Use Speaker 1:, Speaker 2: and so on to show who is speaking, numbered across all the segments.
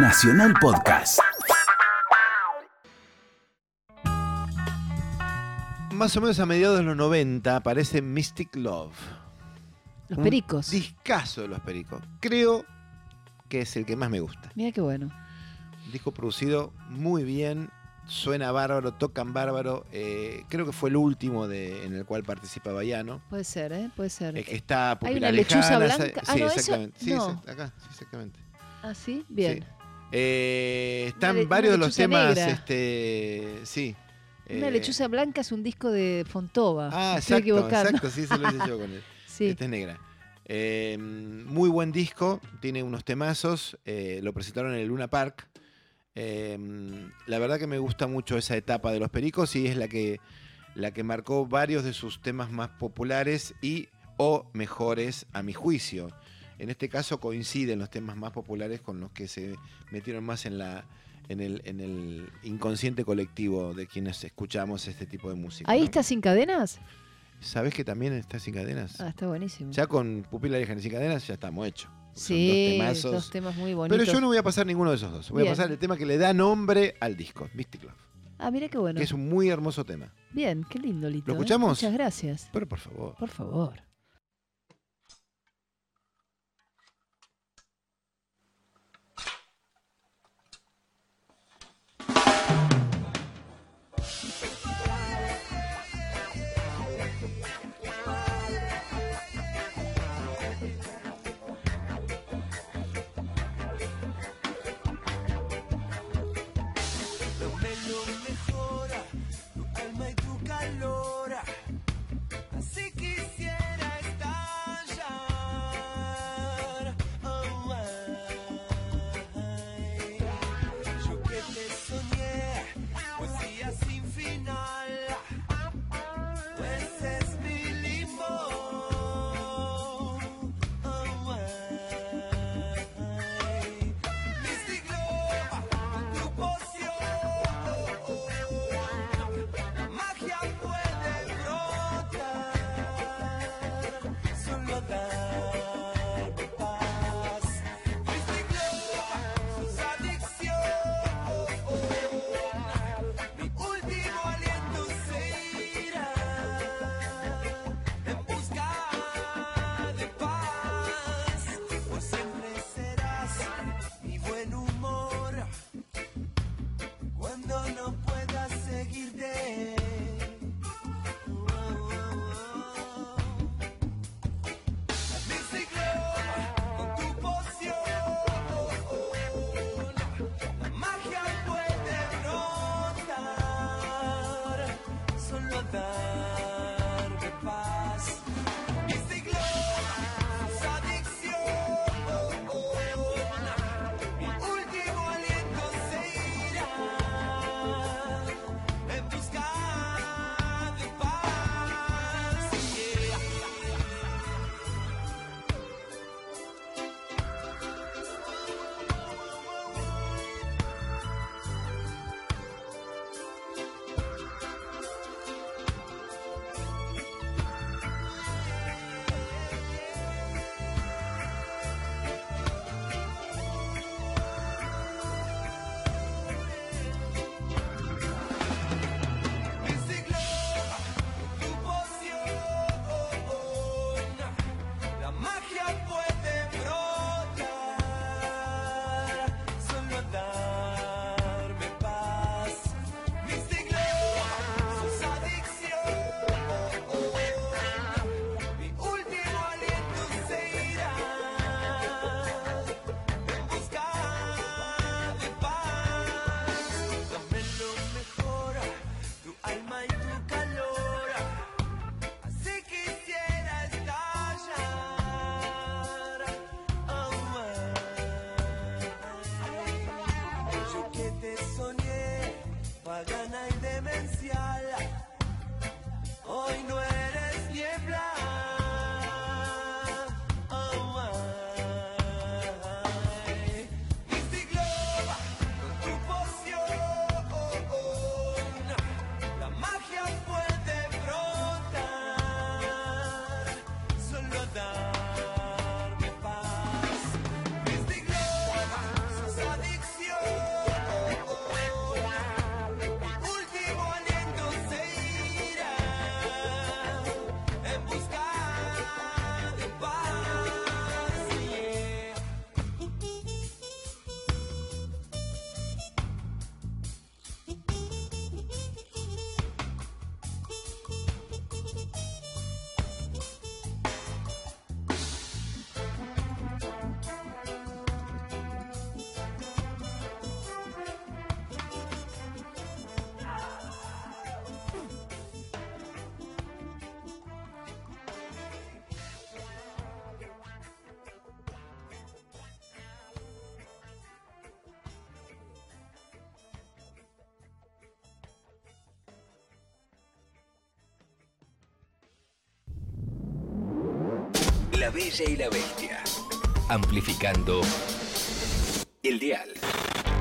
Speaker 1: Nacional Podcast.
Speaker 2: Más o menos a mediados de los 90 aparece Mystic Love.
Speaker 3: Los
Speaker 2: Un
Speaker 3: pericos.
Speaker 2: Discazo de los pericos. Creo que es el que más me gusta.
Speaker 3: Mira qué bueno.
Speaker 2: Un disco producido muy bien, suena bárbaro, tocan bárbaro. eh, creo que fue el último de, en el cual participa Bayano.
Speaker 3: Puede ser, ¿eh? Puede ser.
Speaker 2: Eh, que está
Speaker 3: Hay una lechuza
Speaker 2: Lejana,
Speaker 3: blanca. Ah,
Speaker 2: sí,
Speaker 3: no, eso-
Speaker 2: exactamente. Sí,
Speaker 3: no.
Speaker 2: exact- acá, sí, exactamente.
Speaker 3: Ah, sí, bien.
Speaker 2: Sí. Eh, están
Speaker 3: le-
Speaker 2: varios de los temas,
Speaker 3: negra.
Speaker 2: este, sí.
Speaker 3: Una
Speaker 2: eh,
Speaker 3: lechuza blanca es un disco de Fontova.
Speaker 2: Ah,
Speaker 3: estoy
Speaker 2: exacto, exacto, sí, se lo hice yo con él.
Speaker 3: Sí.
Speaker 2: Esta es negra. Eh, muy buen disco, tiene unos temazos, eh, lo presentaron en el Luna Park. Eh, la verdad que me gusta mucho esa etapa de los Pericos y es la que, la que marcó varios de sus temas más populares y o mejores a mi juicio. En este caso coinciden los temas más populares con los que se metieron más en la en el, en el inconsciente colectivo de quienes escuchamos este tipo de música.
Speaker 3: ¿Ahí
Speaker 2: ¿no?
Speaker 3: está sin cadenas?
Speaker 2: ¿Sabes que también está sin cadenas?
Speaker 3: Ah, está buenísimo.
Speaker 2: Ya con Pupila y sin cadenas ya estamos hechos. Son
Speaker 3: sí,
Speaker 2: dos temazos.
Speaker 3: dos temas muy bonitos.
Speaker 2: Pero yo no voy a pasar ninguno de esos dos. Voy
Speaker 3: Bien.
Speaker 2: a pasar el tema que le da nombre al disco, Mystic Love.
Speaker 3: Ah, mira qué bueno.
Speaker 2: Que es un muy hermoso tema.
Speaker 3: Bien, qué lindo, Lito.
Speaker 2: ¿Lo
Speaker 3: ¿eh?
Speaker 2: escuchamos?
Speaker 3: Muchas gracias.
Speaker 2: Pero por favor.
Speaker 3: Por favor.
Speaker 4: demencial. Hoy no es
Speaker 1: La Bella y la Bestia. Amplificando el dial.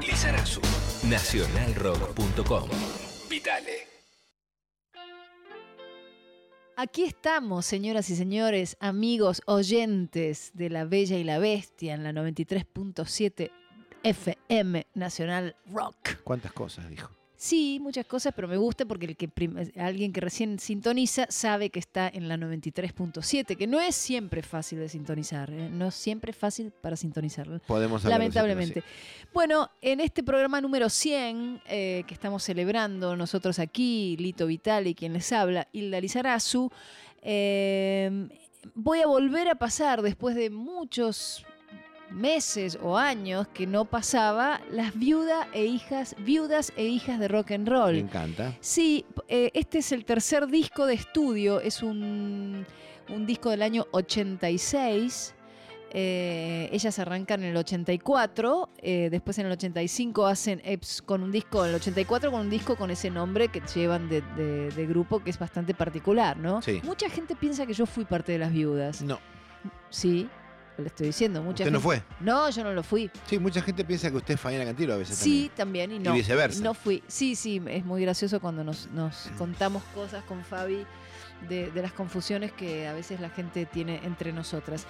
Speaker 1: Lizarazu. Nacionalrock.com. Vitale.
Speaker 3: Aquí estamos, señoras y señores, amigos oyentes de La Bella y la Bestia en la 93.7 FM Nacional Rock.
Speaker 2: ¿Cuántas cosas dijo?
Speaker 3: Sí, muchas cosas, pero me gusta porque el que alguien que recién sintoniza sabe que está en la 93.7, que no es siempre fácil de sintonizar, ¿eh? no siempre es fácil para sintonizar.
Speaker 2: Podemos
Speaker 3: Lamentablemente. Bueno, en este programa número 100 eh, que estamos celebrando nosotros aquí, Lito Vitali, quien les habla, Hilda Lizarazu, eh, voy a volver a pasar después de muchos meses o años que no pasaba las viudas e hijas, viudas e hijas de rock and
Speaker 2: Me
Speaker 3: roll.
Speaker 2: encanta.
Speaker 3: Sí, eh, este es el tercer disco de estudio, es un, un disco del año 86. eh, ellas arrancan en el 84, eh, después en el 85 hacen EPS con un disco, en el 84 con un disco con ese nombre que llevan de, de- de grupo que es bastante particular, ¿no?
Speaker 2: Sí.
Speaker 3: Mucha gente piensa que yo fui parte de las viudas.
Speaker 2: No,
Speaker 3: Sí, le estoy diciendo. Mucha
Speaker 2: usted no fue.
Speaker 3: No, yo no lo fui.
Speaker 2: Sí, mucha gente piensa que usted es Fabiana Cantilo a veces
Speaker 3: Sí, también, y no.
Speaker 2: viceversa.
Speaker 3: No fui. Sí, sí, es muy gracioso cuando nos, nos contamos cosas con Fabi de, de las confusiones que a veces la gente tiene entre nosotras.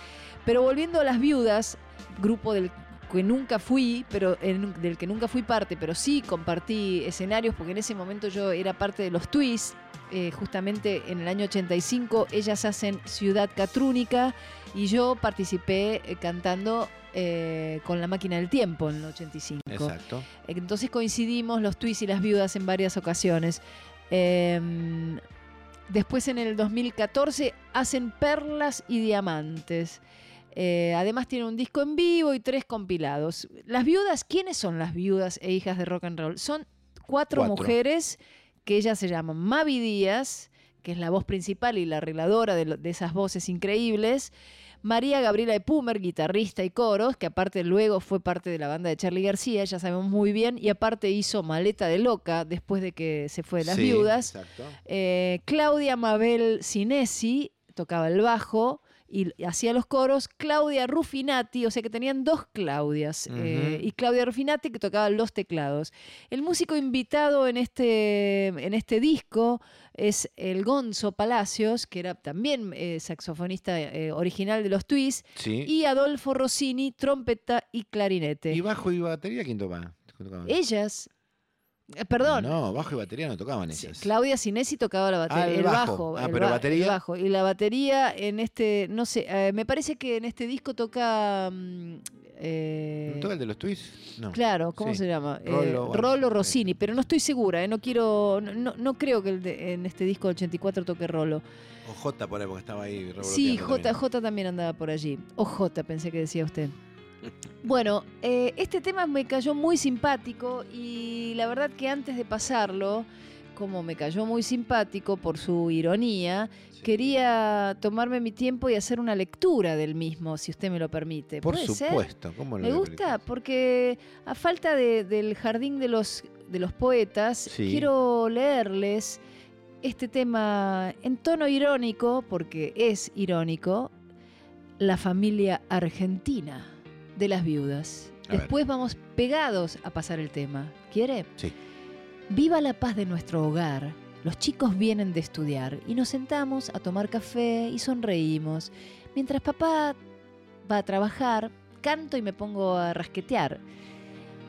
Speaker 3: Pero volviendo a las viudas, grupo del que nunca fui, pero en- del que nunca fui parte, pero sí compartí escenarios, porque en ese momento yo era parte de los Twists. eh, justamente en el año 85 ellas hacen Ciudad Catrúnica y yo participé eh, cantando eh, con la máquina del tiempo en el 85.
Speaker 2: Exacto.
Speaker 3: Entonces coincidimos los Twists y las viudas en varias ocasiones. Eh, después en el 2014 hacen Perlas y Diamantes. Eh, además tiene un disco en vivo y tres compilados. Las viudas, ¿quiénes son las viudas e hijas de rock and roll? Son cuatro,
Speaker 2: Cuatro.
Speaker 3: mujeres que ellas se llaman Mavi Díaz, que es la voz principal y la arregladora de, lo- de esas voces increíbles. María Gabriela de Pumer, guitarrista y coros, que aparte luego fue parte de la banda de Charlie García, ya sabemos muy bien, y aparte hizo Maleta de Loca después de que se fue de las
Speaker 2: Sí,
Speaker 3: viudas.
Speaker 2: Exacto.
Speaker 3: Eh, Claudia Mabel Sinesi tocaba el bajo y hacía los coros. Claudia Rufinati, o sea que tenían dos Claudias. eh, y Claudia Rufinati que tocaba los teclados. El músico invitado en este, en este disco es el Gonzo Palacios, que era también eh, saxofonista eh, original de los Twists.
Speaker 2: Sí.
Speaker 3: Y Adolfo Rossini, trompeta y clarinete.
Speaker 2: ¿Y bajo y batería quién tocaban?
Speaker 3: Ellas, eh, perdón,
Speaker 2: No, bajo y batería no tocaban ellas.
Speaker 3: Claudia Sinesi tocaba la batería,
Speaker 2: Ah, el
Speaker 3: el
Speaker 2: bajo.
Speaker 3: bajo,
Speaker 2: Ah,
Speaker 3: el
Speaker 2: pero
Speaker 3: ba-
Speaker 2: batería.
Speaker 3: el bajo. Y la batería en este, no sé, eh, me parece que en este disco toca, mm, eh,
Speaker 2: ¿No toca el de los Twists? No.
Speaker 3: claro, ¿cómo
Speaker 2: Sí.
Speaker 3: se llama? Eh,
Speaker 2: Rollo-
Speaker 3: Rolo Rossini, pero no estoy segura, no quiero, no, no- creo que el de- en este disco del 84 toque Rolo.
Speaker 2: O J por ahí, porque estaba ahí.
Speaker 3: Sí, J,
Speaker 2: también.
Speaker 3: J también andaba por allí. O J, pensé que decía usted. Bueno, eh, este tema me cayó muy simpático y la verdad que antes de pasarlo, como me cayó muy simpático por su ironía,
Speaker 2: Sí.
Speaker 3: quería tomarme mi tiempo y hacer una lectura del mismo, si usted me lo permite.
Speaker 2: Por supuesto. ¿Cómo no
Speaker 3: Me gusta porque a falta de- del jardín de los, de los poetas,
Speaker 2: Sí.
Speaker 3: quiero leerles este tema en tono irónico, porque es irónico, la familia argentina de las viudas.
Speaker 2: A ver.
Speaker 3: Después vamos pegados a pasar el tema. ¿Quiere?
Speaker 2: Sí.
Speaker 3: Viva la paz de nuestro hogar. Los chicos vienen de estudiar y nos sentamos a tomar café y sonreímos. Mientras papá va a trabajar, canto y me pongo a rasquetear.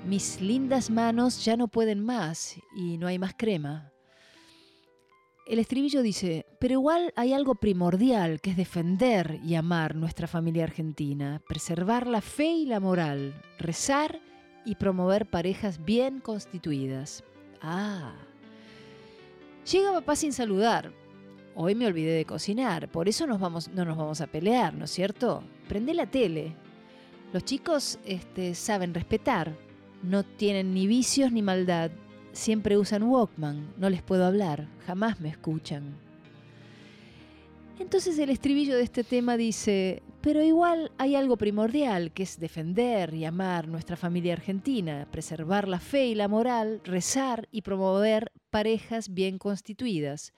Speaker 3: Mis lindas manos ya no pueden más y no hay más crema. El estribillo dice, pero igual hay algo primordial que es defender y amar nuestra familia argentina, preservar la fe y la moral, rezar y promover parejas bien constituidas. Ah. Llega papá sin saludar. Hoy me olvidé de cocinar, por eso no nos vamos a pelear, ¿no es cierto? Prende la tele. Los chicos este, saben respetar, no tienen ni vicios ni maldad, Siempre usan Walkman, no les puedo hablar, jamás me escuchan. Entonces el estribillo de este tema dice, pero igual hay algo primordial, que es defender y amar nuestra familia argentina, preservar la fe y la moral, rezar y promover parejas bien constituidas.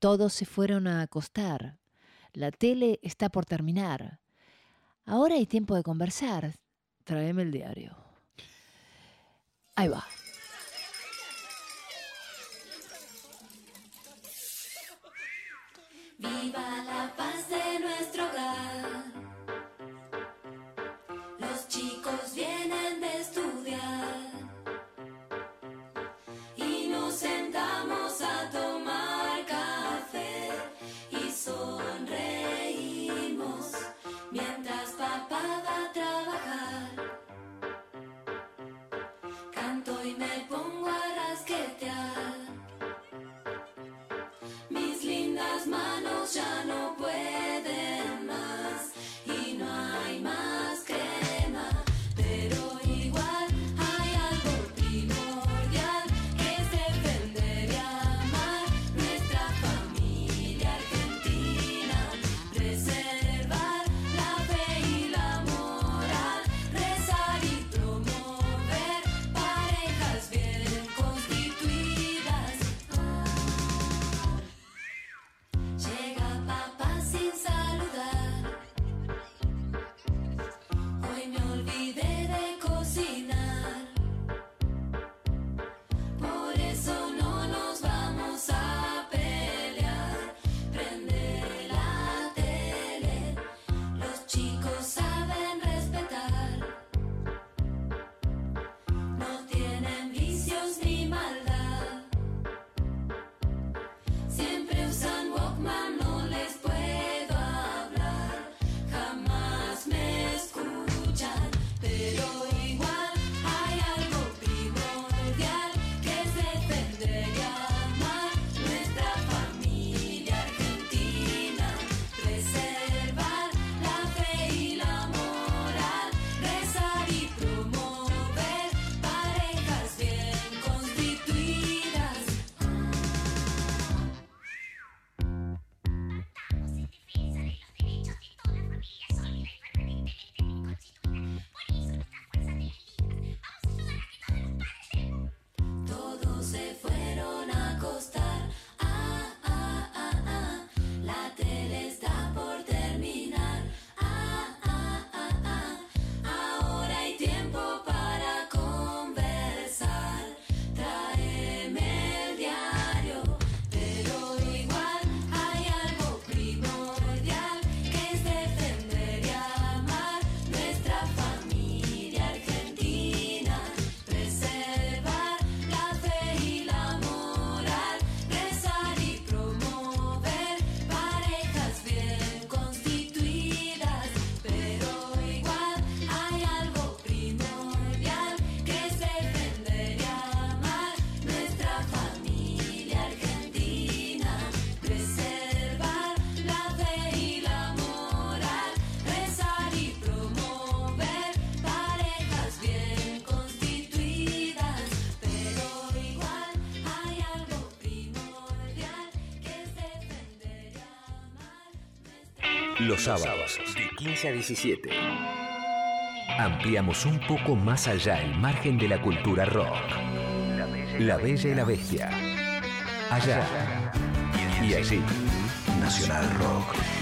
Speaker 3: Todos se fueron a acostar.
Speaker 5: La tele está por terminar. Ahora hay tiempo de conversar. Tráeme el diario. Ahí va.
Speaker 3: Viva la paz de nuestro hogar.
Speaker 1: Los sábados, de 15 a 17. Ampliamos un poco más allá el margen de la cultura rock. La Bella y la Bestia. Allá. Y allí. Nacional Rock.